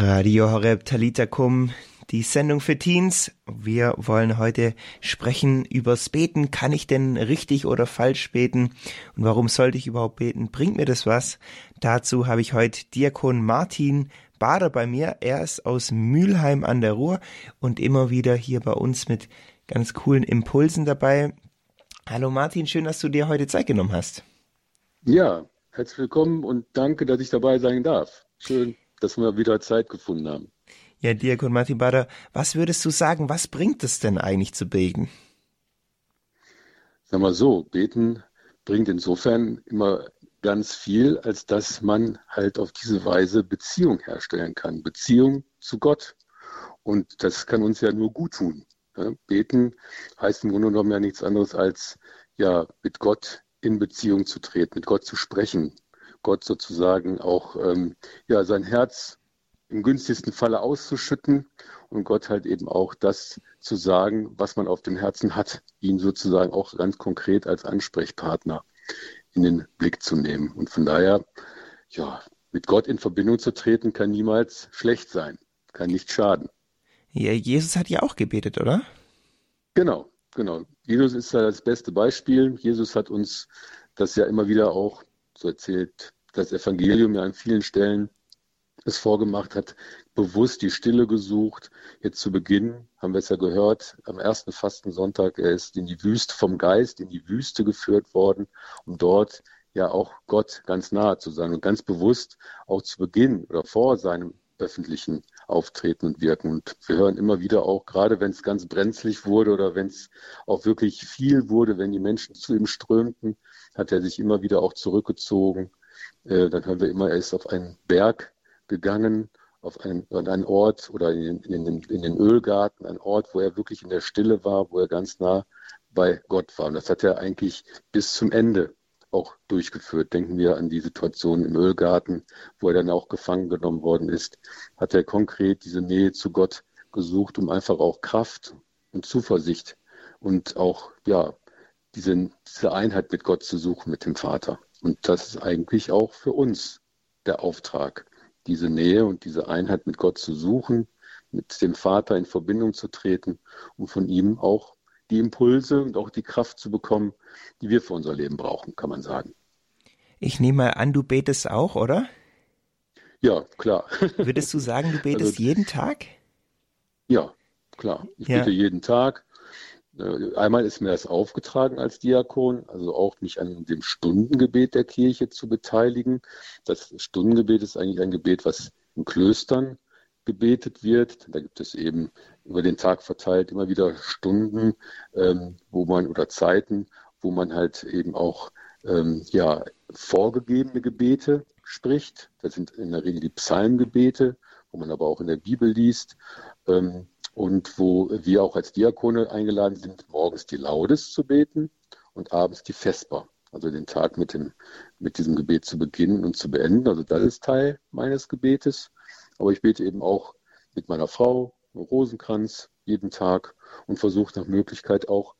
Radio Horeb Talita Kum, die Sendung für Teens. Wir wollen heute sprechen übers Beten. Kann ich denn richtig oder falsch beten? Und warum sollte ich überhaupt beten? Bringt mir das was? Dazu habe ich heute Diakon Martin Bader bei mir. Er ist aus Mülheim an der Ruhr und immer wieder hier bei uns mit ganz coolen Impulsen dabei. Hallo Martin, schön, dass du dir heute Zeit genommen hast. Ja, herzlich willkommen und danke, dass ich dabei sein darf. Schön dass wir wieder Zeit gefunden haben. Ja, Diakon Martin Bader, was würdest du sagen, was bringt es denn eigentlich zu beten? Sag mal so, beten bringt insofern immer ganz viel, als dass man halt auf diese Weise Beziehung herstellen kann. Beziehung zu Gott. Und das kann uns ja nur gut tun. Beten heißt im Grunde genommen ja nichts anderes als ja mit Gott in Beziehung zu treten, mit Gott zu sprechen, Gott sozusagen auch ähm, ja, sein Herz im günstigsten Falle auszuschütten und Gott halt eben auch das zu sagen, was man auf dem Herzen hat, ihn sozusagen auch ganz konkret als Ansprechpartner in den Blick zu nehmen. Und von daher, ja, mit Gott in Verbindung zu treten, kann niemals schlecht sein, kann nicht schaden. Ja, Jesus hat ja auch gebetet, oder? Genau, genau. Jesus ist ja das beste Beispiel. Jesus hat uns das ja immer wieder auch so erzählt das Evangelium ja an vielen Stellen es vorgemacht hat, bewusst die Stille gesucht. Jetzt zu Beginn haben wir es ja gehört, am ersten Fastensonntag, er ist in die Wüste vom Geist, in die Wüste geführt worden, um dort ja auch Gott ganz nahe zu sein und ganz bewusst auch zu Beginn oder vor seinem öffentlichen Auftreten und Wirken. Und wir hören immer wieder auch, gerade wenn es ganz brenzlig wurde oder wenn es auch wirklich viel wurde, wenn die Menschen zu ihm strömten, hat er sich immer wieder auch zurückgezogen äh, dann hören wir immer, er ist auf einen Berg gegangen, auf einen, an einen Ort oder in, in, den, in den Ölgarten, ein Ort, wo er wirklich in der Stille war, wo er ganz nah bei Gott war. Und das hat er eigentlich bis zum Ende auch durchgeführt. Denken wir an die Situation im Ölgarten, wo er dann auch gefangen genommen worden ist. Hat er konkret diese Nähe zu Gott gesucht, um einfach auch Kraft und Zuversicht und auch, ja, diese, diese Einheit mit Gott zu suchen, mit dem Vater. Und das ist eigentlich auch für uns der Auftrag, diese Nähe und diese Einheit mit Gott zu suchen, mit dem Vater in Verbindung zu treten und von ihm auch die Impulse und auch die Kraft zu bekommen, die wir für unser Leben brauchen, kann man sagen. Ich nehme mal an, du betest auch, oder? Ja, klar. Würdest du sagen, du betest also, jeden Tag? Ja, klar. Ich ja. bete jeden Tag. Äh, einmal ist mir das aufgetragen als Diakon, also auch mich an dem Stundengebet der Kirche zu beteiligen. Das Stundengebet ist eigentlich ein Gebet, was in Klöstern gebetet wird. Da gibt es eben über den Tag verteilt immer wieder Stunden, ähm, wo man oder Zeiten, wo man halt eben auch ähm, ja, vorgegebene Gebete spricht. Das sind in der Regel die Psalmgebete, wo man aber auch in der Bibel liest. Ähm, und wo wir auch als Diakone eingeladen sind, morgens die Laudes zu beten und abends die Vesper, also den Tag mit, dem, mit diesem Gebet zu beginnen und zu beenden. Also das ist Teil meines Gebetes. Aber ich bete eben auch mit meiner Frau, Rosenkranz, jeden Tag und versuche nach Möglichkeit auch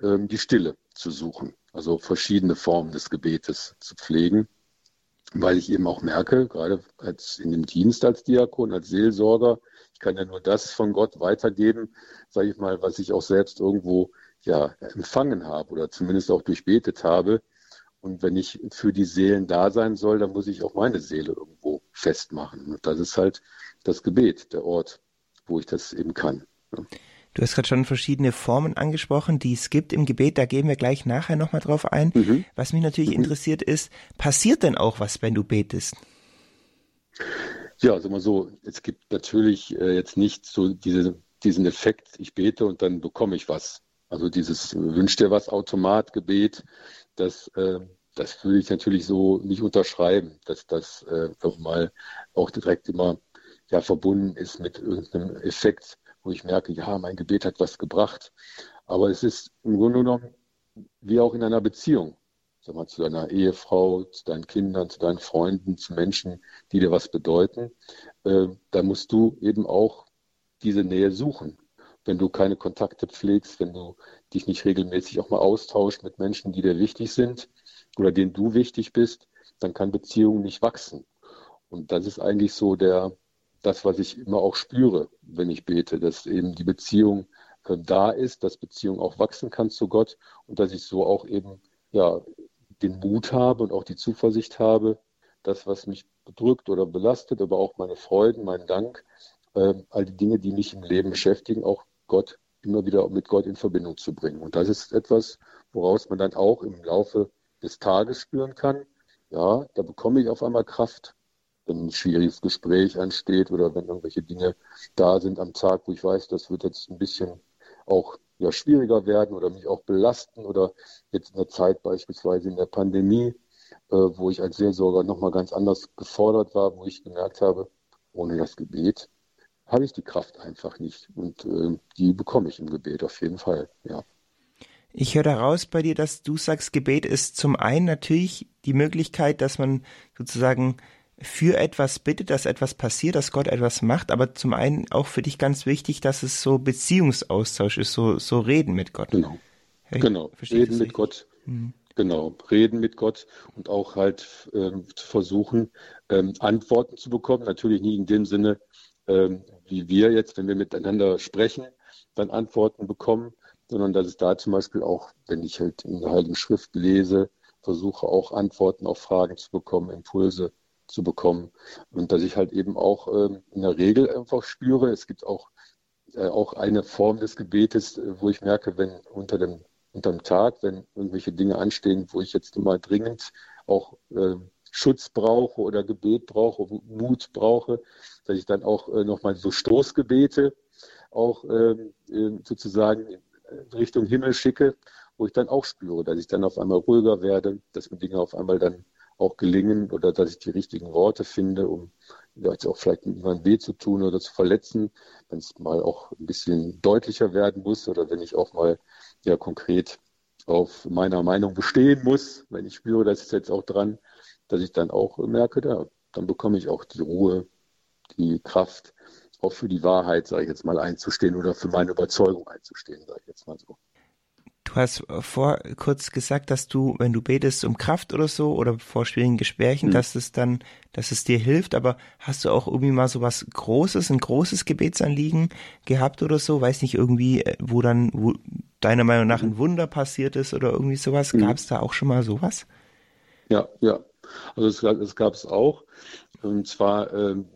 ähm, die Stille zu suchen, also verschiedene Formen des Gebetes zu pflegen, weil ich eben auch merke, gerade als in dem Dienst als Diakon, als Seelsorger, ich kann ja nur das von Gott weitergeben, sage ich mal, was ich auch selbst irgendwo ja empfangen habe oder zumindest auch durchbetet habe. Und wenn ich für die Seelen da sein soll, dann muss ich auch meine Seele irgendwo festmachen. Und das ist halt das Gebet, der Ort, wo ich das eben kann. Du hast gerade schon verschiedene Formen angesprochen, die es gibt im Gebet. Da gehen wir gleich nachher nochmal drauf ein. Mhm. Was mich natürlich mhm. interessiert ist, passiert denn auch was, wenn du betest? Ja, also mal so, es gibt natürlich äh, jetzt nicht so diese, diesen Effekt, ich bete und dann bekomme ich was. Also dieses Wünsch dir was Automatgebet, das, äh, das würde ich natürlich so nicht unterschreiben, dass das äh, mal auch direkt immer ja, verbunden ist mit irgendeinem Effekt, wo ich merke, ja, mein Gebet hat was gebracht. Aber es ist im Grunde genommen wie auch in einer Beziehung sag mal, zu deiner Ehefrau, zu deinen Kindern, zu deinen Freunden, zu Menschen, die dir was bedeuten, äh, da musst du eben auch diese Nähe suchen. Wenn du keine Kontakte pflegst, wenn du dich nicht regelmäßig auch mal austauschst mit Menschen, die dir wichtig sind oder denen du wichtig bist, dann kann Beziehung nicht wachsen. Und das ist eigentlich so der, das, was ich immer auch spüre, wenn ich bete, dass eben die Beziehung äh, da ist, dass Beziehung auch wachsen kann zu Gott und dass ich so auch eben ja den Mut habe und auch die Zuversicht habe, das, was mich bedrückt oder belastet, aber auch meine Freuden, meinen Dank, äh, all die Dinge, die mich im Leben beschäftigen, auch Gott immer wieder mit Gott in Verbindung zu bringen. Und das ist etwas, woraus man dann auch im Laufe des Tages spüren kann. Ja, da bekomme ich auf einmal Kraft, wenn ein schwieriges Gespräch ansteht oder wenn irgendwelche Dinge da sind am Tag, wo ich weiß, das wird jetzt ein bisschen auch ja, schwieriger werden oder mich auch belasten oder jetzt in der Zeit beispielsweise in der Pandemie, äh, wo ich als Seelsorger nochmal ganz anders gefordert war, wo ich gemerkt habe, ohne das Gebet habe ich die Kraft einfach nicht und äh, die bekomme ich im Gebet auf jeden Fall, ja. Ich höre daraus bei dir, dass du sagst, Gebet ist zum einen natürlich die Möglichkeit, dass man sozusagen für etwas bittet, dass etwas passiert, dass Gott etwas macht, aber zum einen auch für dich ganz wichtig, dass es so Beziehungsaustausch ist, so, so Reden mit Gott. Genau. Hey, genau. Reden mit Gott. Mhm. Genau. Reden mit Gott und auch halt ähm, versuchen, ähm, Antworten zu bekommen. Natürlich nie in dem Sinne, ähm, wie wir jetzt, wenn wir miteinander sprechen, dann Antworten bekommen, sondern dass es da zum Beispiel auch, wenn ich halt in der Heiligen Schrift lese, versuche auch Antworten auf Fragen zu bekommen, Impulse zu bekommen. Und dass ich halt eben auch ähm, in der Regel einfach spüre, es gibt auch, äh, auch eine Form des Gebetes, äh, wo ich merke, wenn unter dem, unter dem Tag, wenn irgendwelche Dinge anstehen, wo ich jetzt immer dringend auch äh, Schutz brauche oder Gebet brauche, Mut brauche, dass ich dann auch äh, nochmal so Stoßgebete auch ähm, äh, sozusagen in Richtung Himmel schicke, wo ich dann auch spüre, dass ich dann auf einmal ruhiger werde, dass mir Dinge auf einmal dann auch gelingen oder dass ich die richtigen Worte finde, um jetzt auch vielleicht niemandem weh zu tun oder zu verletzen, wenn es mal auch ein bisschen deutlicher werden muss oder wenn ich auch mal ja konkret auf meiner Meinung bestehen muss, wenn ich spüre, das ist jetzt auch dran, dass ich dann auch merke, da, dann bekomme ich auch die Ruhe, die Kraft, auch für die Wahrheit, sage ich jetzt mal, einzustehen oder für meine Überzeugung einzustehen, sage ich jetzt mal so. Du hast vor kurz gesagt, dass du, wenn du betest um Kraft oder so oder vor schwierigen Gesprächen, mhm. dass es dann, dass es dir hilft. Aber hast du auch irgendwie mal so was Großes, ein großes Gebetsanliegen gehabt oder so? Weiß nicht irgendwie, äh, wo dann, wo deiner Meinung nach ein Wunder passiert ist oder irgendwie sowas? Mhm. Gab es da auch schon mal sowas? Ja, ja. Also es, es gab es auch. Und zwar ähm,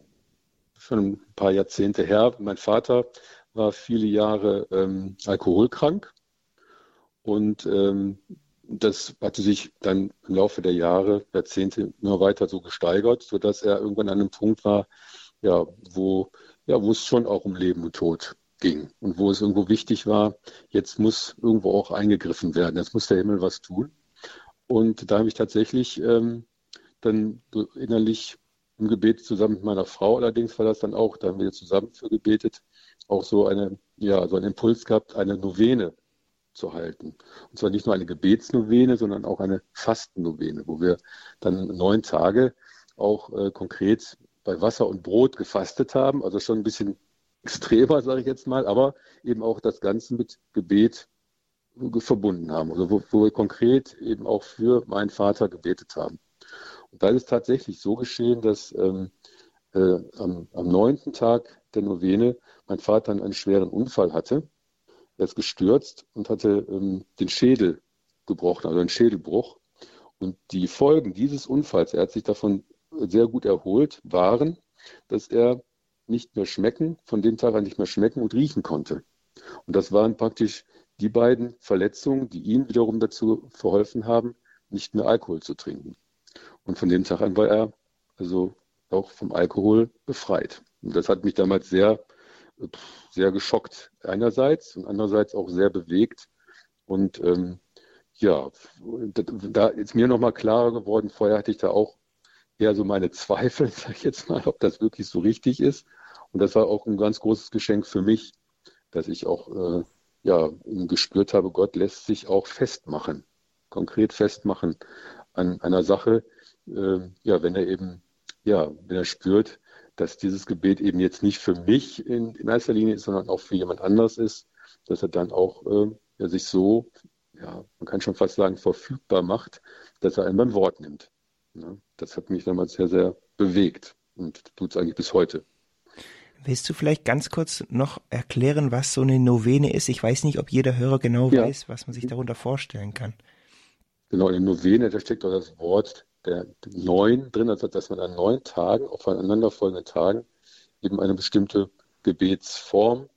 schon ein paar Jahrzehnte her. Mein Vater war viele Jahre ähm, alkoholkrank und ähm, das hatte sich dann im Laufe der Jahre, Jahrzehnte immer weiter so gesteigert, sodass er irgendwann an einem Punkt war, ja, wo, ja, wo es schon auch um Leben und Tod ging und wo es irgendwo wichtig war, jetzt muss irgendwo auch eingegriffen werden, jetzt muss der Himmel was tun. Und da habe ich tatsächlich ähm, dann innerlich im Gebet zusammen mit meiner Frau, allerdings war das dann auch, da haben wir zusammen für gebetet, auch so eine, ja, so einen Impuls gehabt, eine Novene zu halten. Und zwar nicht nur eine Gebetsnovene, sondern auch eine Fastennovene, wo wir dann neun Tage auch äh, konkret bei Wasser und Brot gefastet haben. Also schon ein bisschen extremer, sage ich jetzt mal, aber eben auch das Ganze mit Gebet verbunden haben. Also wo, wo wir konkret eben auch für meinen Vater gebetet haben. Und da ist tatsächlich so geschehen, dass ähm, äh, am, am neunten Tag der Novene mein Vater einen schweren Unfall hatte er ist gestürzt und hatte ähm, den Schädel gebrochen, also einen Schädelbruch. Und die Folgen dieses Unfalls, er hat sich davon sehr gut erholt, waren, dass er nicht mehr schmecken, von dem Tag an nicht mehr schmecken und riechen konnte. Und das waren praktisch die beiden Verletzungen, die ihm wiederum dazu verholfen haben, nicht mehr Alkohol zu trinken. Und von dem Tag an war er also auch vom Alkohol befreit. Und das hat mich damals sehr sehr geschockt einerseits und andererseits auch sehr bewegt. Und ähm, ja, da ist mir nochmal klarer geworden, vorher hatte ich da auch eher so meine Zweifel, sag ich jetzt mal, ob das wirklich so richtig ist. Und das war auch ein ganz großes Geschenk für mich, dass ich auch äh, ja, gespürt habe, Gott lässt sich auch festmachen, konkret festmachen an einer Sache, äh, ja, wenn er eben, ja, wenn er spürt, dass dieses Gebet eben jetzt nicht für mich in, in erster Linie ist, sondern auch für jemand anders ist, dass er dann auch äh, ja, sich so, ja, man kann schon fast sagen, verfügbar macht, dass er einen beim Wort nimmt. Ja, das hat mich damals sehr, sehr bewegt und tut es eigentlich bis heute. Willst du vielleicht ganz kurz noch erklären, was so eine Novene ist? Ich weiß nicht, ob jeder Hörer genau ja. weiß, was man sich darunter vorstellen kann. Genau, in der Novene, da steckt auch das Wort der neun drin, also dass man an neun Tagen, auf aufeinanderfolgenden Tagen, eben eine bestimmte Gebetsform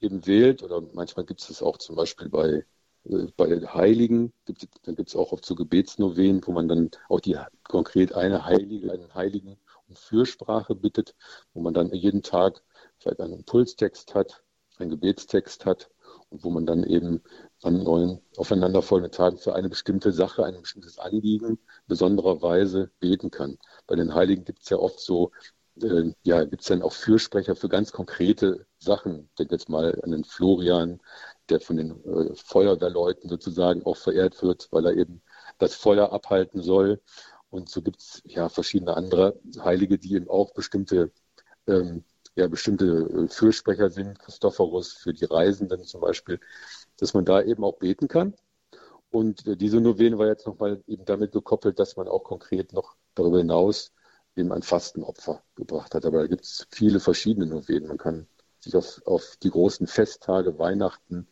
eben wählt. Oder manchmal gibt es das auch zum Beispiel bei, äh, bei Heiligen, gibt, dann gibt es auch oft so Gebetsnovenen, wo man dann auch die konkret eine Heilige, einen Heiligen um Fürsprache bittet, wo man dann jeden Tag vielleicht einen Impulstext hat, einen Gebetstext hat wo man dann eben an neuen aufeinanderfolgenden Tagen für eine bestimmte Sache, ein bestimmtes Anliegen besonderer Weise beten kann. Bei den Heiligen gibt es ja oft so, äh, ja, gibt es dann auch Fürsprecher für ganz konkrete Sachen. Ich jetzt mal an den Florian, der von den äh, Feuerwehrleuten sozusagen auch verehrt wird, weil er eben das Feuer abhalten soll. Und so gibt es ja verschiedene andere Heilige, die eben auch bestimmte ähm, ja, bestimmte äh, Fürsprecher sind, Christophorus für die Reisenden zum Beispiel, dass man da eben auch beten kann. Und äh, diese Novene war jetzt nochmal eben damit gekoppelt, dass man auch konkret noch darüber hinaus eben ein Fastenopfer gebracht hat. Aber da gibt es viele verschiedene Novenen. Man kann sich auf, auf die großen Festtage, Weihnachten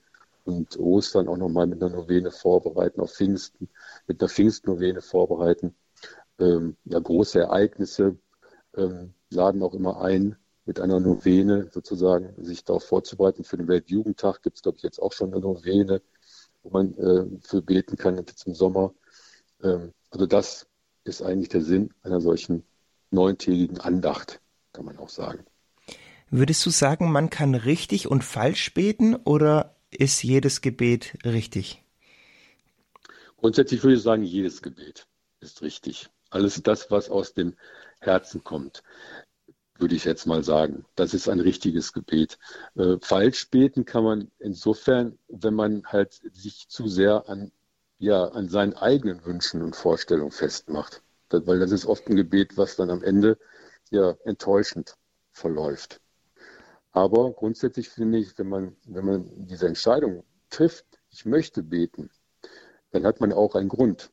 und Ostern auch nochmal mit einer Novene vorbereiten, auf Pfingsten, mit einer Pfingstnovene vorbereiten. Ähm, ja, große Ereignisse ähm, laden auch immer ein, mit einer Novene sozusagen sich darauf vorzubereiten. Für den Weltjugendtag gibt es, glaube ich, jetzt auch schon eine Novene, wo man äh, für beten kann, jetzt im Sommer. Ähm, also das ist eigentlich der Sinn einer solchen neuntägigen Andacht, kann man auch sagen. Würdest du sagen, man kann richtig und falsch beten oder ist jedes Gebet richtig? Grundsätzlich würde ich sagen, jedes Gebet ist richtig. Alles das, was aus dem Herzen kommt würde ich jetzt mal sagen. Das ist ein richtiges Gebet. Äh, falsch beten kann man insofern, wenn man halt sich zu sehr an, ja, an seinen eigenen Wünschen und Vorstellungen festmacht. Das, weil das ist oft ein Gebet, was dann am Ende ja enttäuschend verläuft. Aber grundsätzlich finde ich, wenn man, wenn man diese Entscheidung trifft, ich möchte beten, dann hat man auch einen Grund,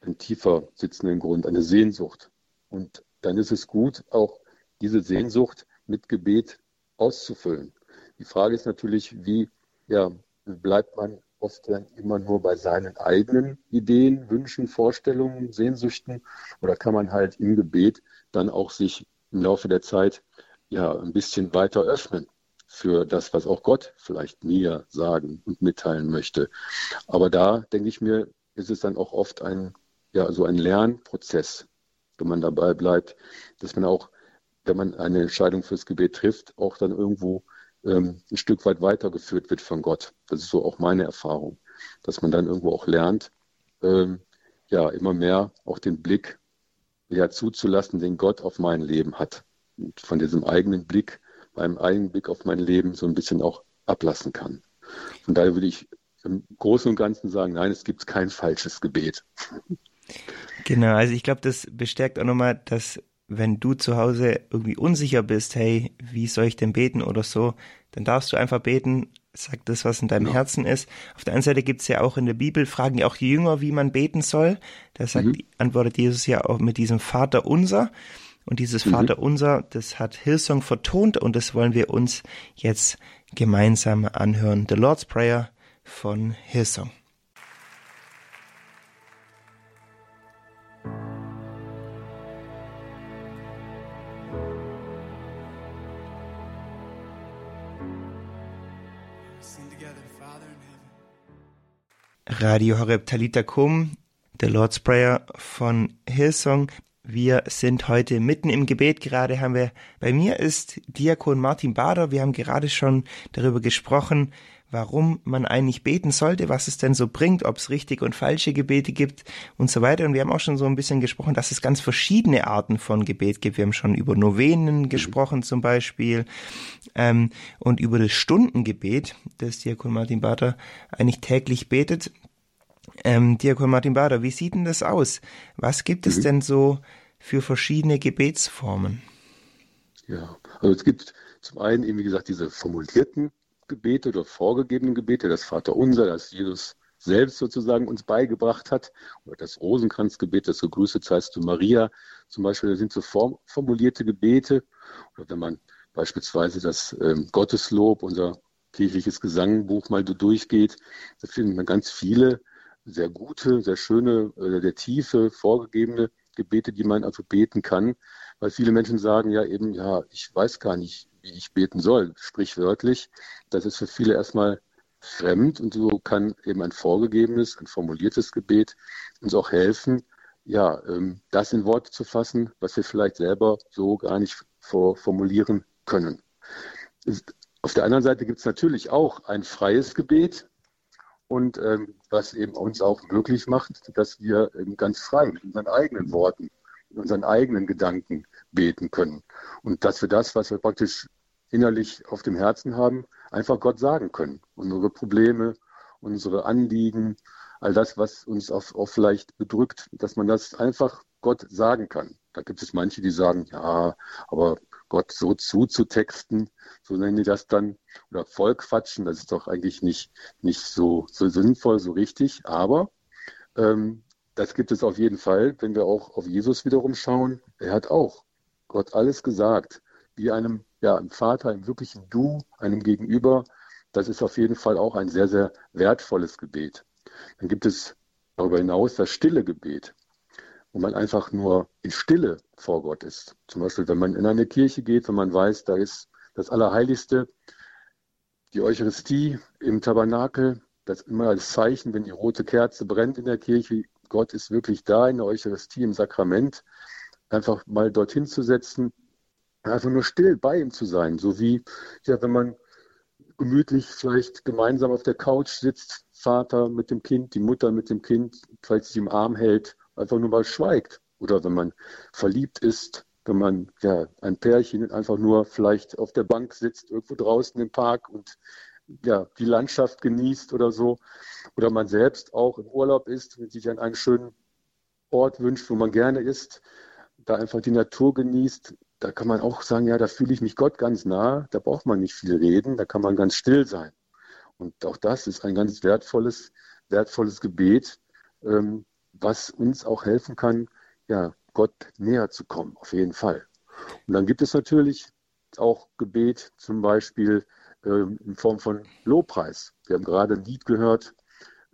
einen tiefer sitzenden Grund, eine Sehnsucht. Und dann ist es gut, auch diese Sehnsucht mit Gebet auszufüllen. Die Frage ist natürlich, wie ja, bleibt man oft dann immer nur bei seinen eigenen Ideen, Wünschen, Vorstellungen, Sehnsüchten oder kann man halt im Gebet dann auch sich im Laufe der Zeit ja ein bisschen weiter öffnen für das, was auch Gott vielleicht mir sagen und mitteilen möchte. Aber da denke ich mir, ist es dann auch oft ein ja so ein Lernprozess, wenn man dabei bleibt, dass man auch wenn man eine Entscheidung fürs Gebet trifft, auch dann irgendwo ähm, ein Stück weit weitergeführt wird von Gott. Das ist so auch meine Erfahrung, dass man dann irgendwo auch lernt, ähm, ja, immer mehr auch den Blick ja, zuzulassen, den Gott auf mein Leben hat. Und von diesem eigenen Blick, meinem eigenen Blick auf mein Leben so ein bisschen auch ablassen kann. Von daher würde ich im Großen und Ganzen sagen, nein, es gibt kein falsches Gebet. Genau, also ich glaube, das bestärkt auch nochmal, dass wenn du zu Hause irgendwie unsicher bist, hey, wie soll ich denn beten oder so, dann darfst du einfach beten, sag das, was in deinem ja. Herzen ist. Auf der einen Seite gibt's ja auch in der Bibel, fragen ja auch die Jünger, wie man beten soll. Da sagt, mhm. antwortet Jesus ja auch mit diesem Vater unser. Und dieses mhm. Vater unser, das hat Hillsong vertont und das wollen wir uns jetzt gemeinsam anhören. The Lord's Prayer von Hillsong. Radio Horeb Talita Kum, The Lord's Prayer von Hillsong. Wir sind heute mitten im Gebet. Gerade haben wir, bei mir ist Diakon Martin Bader. Wir haben gerade schon darüber gesprochen, warum man eigentlich beten sollte, was es denn so bringt, ob es richtig und falsche Gebete gibt und so weiter. Und wir haben auch schon so ein bisschen gesprochen, dass es ganz verschiedene Arten von Gebet gibt. Wir haben schon über Novenen gesprochen zum Beispiel ähm, und über das Stundengebet, das Diakon Martin Bader eigentlich täglich betet. Ähm, Diakon Martin Bader, wie sieht denn das aus? Was gibt es mhm. denn so für verschiedene Gebetsformen? Ja, also es gibt zum einen eben, wie gesagt, diese formulierten Gebete oder vorgegebenen Gebete, das Vaterunser, das Jesus selbst sozusagen uns beigebracht hat, oder das Rosenkranzgebet, das Gegrüßet seist du Maria, zum Beispiel, das sind so formulierte Gebete. Oder wenn man beispielsweise das ähm, Gotteslob, unser kirchliches Gesangbuch mal durchgeht, da finden wir ganz viele sehr gute, sehr schöne, äh, der tiefe, vorgegebene Gebete, die man also beten kann, weil viele Menschen sagen ja eben, ja, ich weiß gar nicht, wie ich beten soll, sprichwörtlich. Das ist für viele erstmal fremd und so kann eben ein vorgegebenes, ein formuliertes Gebet uns auch helfen, ja, ähm, das in Worte zu fassen, was wir vielleicht selber so gar nicht formulieren können. Auf der anderen Seite gibt es natürlich auch ein freies Gebet und ähm, was eben uns auch möglich macht, dass wir ganz frei mit unseren eigenen Worten, mit unseren eigenen Gedanken beten können und dass wir das, was wir praktisch innerlich auf dem Herzen haben, einfach Gott sagen können. Unsere Probleme, unsere Anliegen, all das, was uns auch, auch vielleicht bedrückt, dass man das einfach Gott sagen kann. Da gibt es manche, die sagen, ja, aber Gott so zuzutexten, so nennen die das dann, oder vollquatschen, das ist doch eigentlich nicht, nicht so, so sinnvoll, so richtig. Aber ähm, das gibt es auf jeden Fall, wenn wir auch auf Jesus wiederum schauen. Er hat auch Gott alles gesagt, wie einem, ja, einem Vater, einem wirklichen Du, einem Gegenüber. Das ist auf jeden Fall auch ein sehr, sehr wertvolles Gebet. Dann gibt es darüber hinaus das stille Gebet, wo man einfach nur in Stille vor Gott ist. Zum Beispiel, wenn man in eine Kirche geht, wenn man weiß, da ist das Allerheiligste, die Eucharistie im Tabernakel, das ist immer als Zeichen, wenn die rote Kerze brennt in der Kirche, Gott ist wirklich da in der Eucharistie, im Sakrament, einfach mal dorthin zu setzen, einfach nur still bei ihm zu sein, so wie, ja, wenn man gemütlich vielleicht gemeinsam auf der Couch sitzt, Vater mit dem Kind, die Mutter mit dem Kind, vielleicht sich im Arm hält, einfach nur mal schweigt. Oder wenn man verliebt ist, wenn man ja ein Pärchen einfach nur vielleicht auf der Bank sitzt, irgendwo draußen im Park und ja, die Landschaft genießt oder so. Oder man selbst auch im Urlaub ist und sich an einen schönen Ort wünscht, wo man gerne ist, da einfach die Natur genießt, da kann man auch sagen, ja, da fühle ich mich Gott ganz nah, da braucht man nicht viel reden, da kann man ganz still sein. Und auch das ist ein ganz wertvolles, wertvolles Gebet, ähm, was uns auch helfen kann, ja, Gott näher zu kommen, auf jeden Fall. Und dann gibt es natürlich auch Gebet, zum Beispiel äh, in Form von Lobpreis. Wir haben gerade ein Lied gehört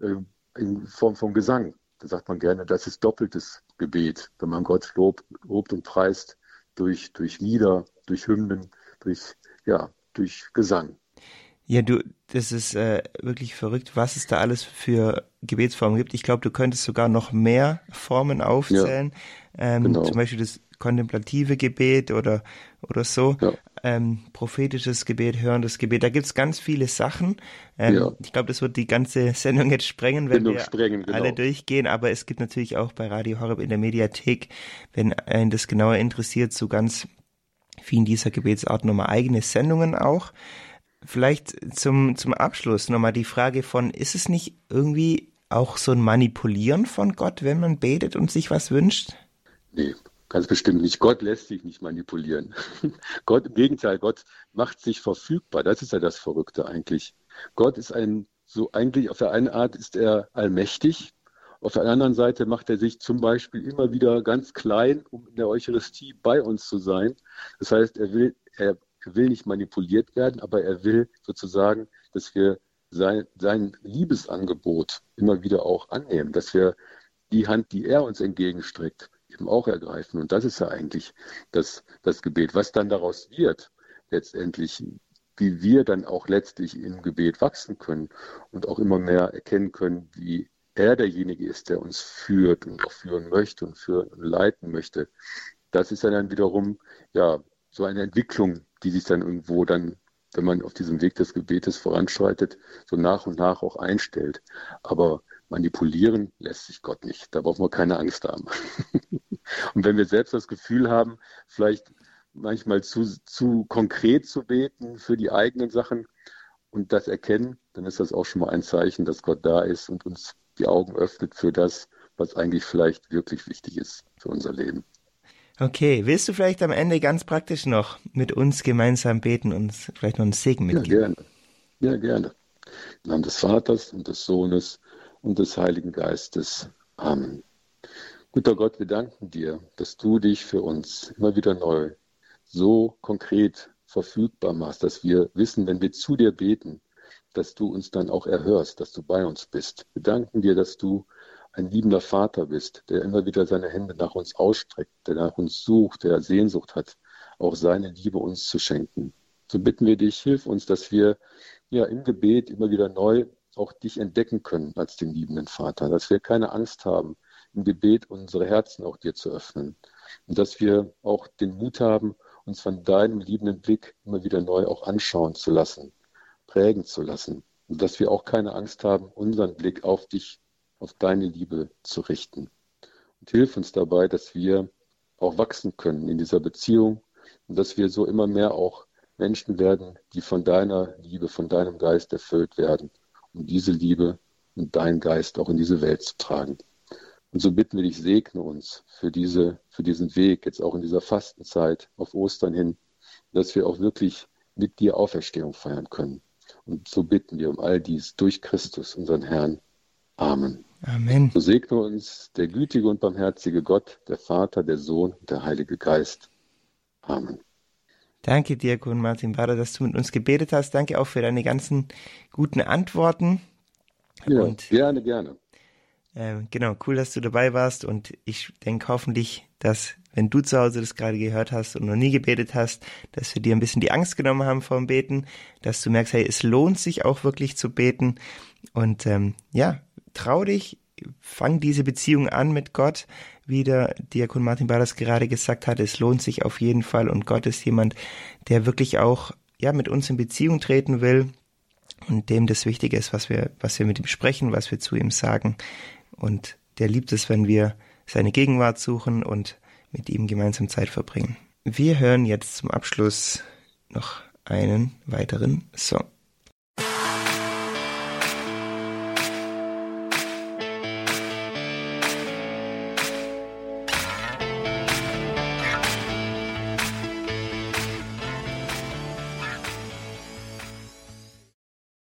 äh, in Form von Gesang. Da sagt man gerne, das ist doppeltes Gebet, wenn man Gott lobt, lobt und preist durch, durch Lieder, durch Hymnen, durch, ja, durch Gesang. Ja, du, das ist äh, wirklich verrückt, was es da alles für Gebetsformen gibt. Ich glaube, du könntest sogar noch mehr Formen aufzählen. Ja, ähm, genau. Zum Beispiel das kontemplative Gebet oder, oder so. Ja. Ähm, prophetisches Gebet, hörendes Gebet. Da gibt's ganz viele Sachen. Ähm, ja. Ich glaube, das wird die ganze Sendung jetzt sprengen, wenn wir sprengen, genau. alle durchgehen. Aber es gibt natürlich auch bei Radio Horeb in der Mediathek, wenn einen das genauer interessiert, so ganz vielen dieser Gebetsart nochmal eigene Sendungen auch. Vielleicht zum, zum Abschluss nochmal die Frage von, ist es nicht irgendwie auch so ein Manipulieren von Gott, wenn man betet und sich was wünscht? Nee, Ganz bestimmt nicht. Gott lässt sich nicht manipulieren. Gott, im Gegenteil, Gott macht sich verfügbar. Das ist ja das Verrückte eigentlich. Gott ist ein, so eigentlich auf der einen Art ist er allmächtig. Auf der anderen Seite macht er sich zum Beispiel immer wieder ganz klein, um in der Eucharistie bei uns zu sein. Das heißt, er will, er will nicht manipuliert werden, aber er will sozusagen, dass wir sein, sein Liebesangebot immer wieder auch annehmen, dass wir die Hand, die er uns entgegenstreckt, eben auch ergreifen. Und das ist ja eigentlich das, das Gebet. Was dann daraus wird, letztendlich, wie wir dann auch letztlich im Gebet wachsen können und auch immer mehr erkennen können, wie er derjenige ist, der uns führt und auch führen möchte und führen und leiten möchte. Das ist dann wiederum ja so eine Entwicklung, die sich dann irgendwo dann, wenn man auf diesem Weg des Gebetes voranschreitet, so nach und nach auch einstellt. Aber manipulieren lässt sich Gott nicht. Da brauchen wir keine Angst haben. und wenn wir selbst das Gefühl haben, vielleicht manchmal zu, zu konkret zu beten für die eigenen Sachen und das erkennen, dann ist das auch schon mal ein Zeichen, dass Gott da ist und uns die Augen öffnet für das, was eigentlich vielleicht wirklich wichtig ist für unser Leben. Okay, willst du vielleicht am Ende ganz praktisch noch mit uns gemeinsam beten und vielleicht noch einen Segen mitgeben? Ja, gerne. Ja, gerne. Im Namen des Vaters und des Sohnes und des Heiligen Geistes. Amen. Guter Gott, wir danken dir, dass du dich für uns immer wieder neu so konkret verfügbar machst, dass wir wissen, wenn wir zu dir beten, dass du uns dann auch erhörst, dass du bei uns bist. Wir danken dir, dass du ein liebender Vater bist, der immer wieder seine Hände nach uns ausstreckt, der nach uns sucht, der Sehnsucht hat, auch seine Liebe uns zu schenken. So bitten wir dich, hilf uns, dass wir ja im Gebet immer wieder neu auch dich entdecken können als den liebenden Vater, dass wir keine Angst haben, im Gebet unsere Herzen auch dir zu öffnen. Und dass wir auch den Mut haben, uns von deinem liebenden Blick immer wieder neu auch anschauen zu lassen, prägen zu lassen. Und dass wir auch keine Angst haben, unseren Blick auf dich, auf deine Liebe zu richten. Und hilf uns dabei, dass wir auch wachsen können in dieser Beziehung und dass wir so immer mehr auch Menschen werden, die von deiner Liebe, von deinem Geist erfüllt werden, um diese Liebe und deinen Geist auch in diese Welt zu tragen. Und so bitten wir dich, segne uns für, diese, für diesen Weg, jetzt auch in dieser Fastenzeit auf Ostern hin, dass wir auch wirklich mit dir Auferstehung feiern können. Und so bitten wir um all dies durch Christus, unseren Herrn. Amen. Amen. So segne uns der gütige und barmherzige Gott, der Vater, der Sohn und der Heilige Geist. Amen. Danke, Diakon Martin Bader, dass du mit uns gebetet hast. Danke auch für deine ganzen guten Antworten. Ja, und, gerne, gerne. Äh, genau, cool, dass du dabei warst und ich denke hoffentlich, dass wenn du zu Hause das gerade gehört hast und noch nie gebetet hast, dass wir dir ein bisschen die Angst genommen haben vom Beten, dass du merkst, hey, es lohnt sich auch wirklich zu beten und ähm, ja, trau dich, fang diese Beziehung an mit Gott, wie der Diakon Martin Badas gerade gesagt hat, es lohnt sich auf jeden Fall und Gott ist jemand, der wirklich auch ja mit uns in Beziehung treten will und dem das Wichtige ist, was wir was wir mit ihm sprechen, was wir zu ihm sagen und der liebt es, wenn wir seine Gegenwart suchen und mit ihm gemeinsam Zeit verbringen. Wir hören jetzt zum Abschluss noch einen weiteren Song.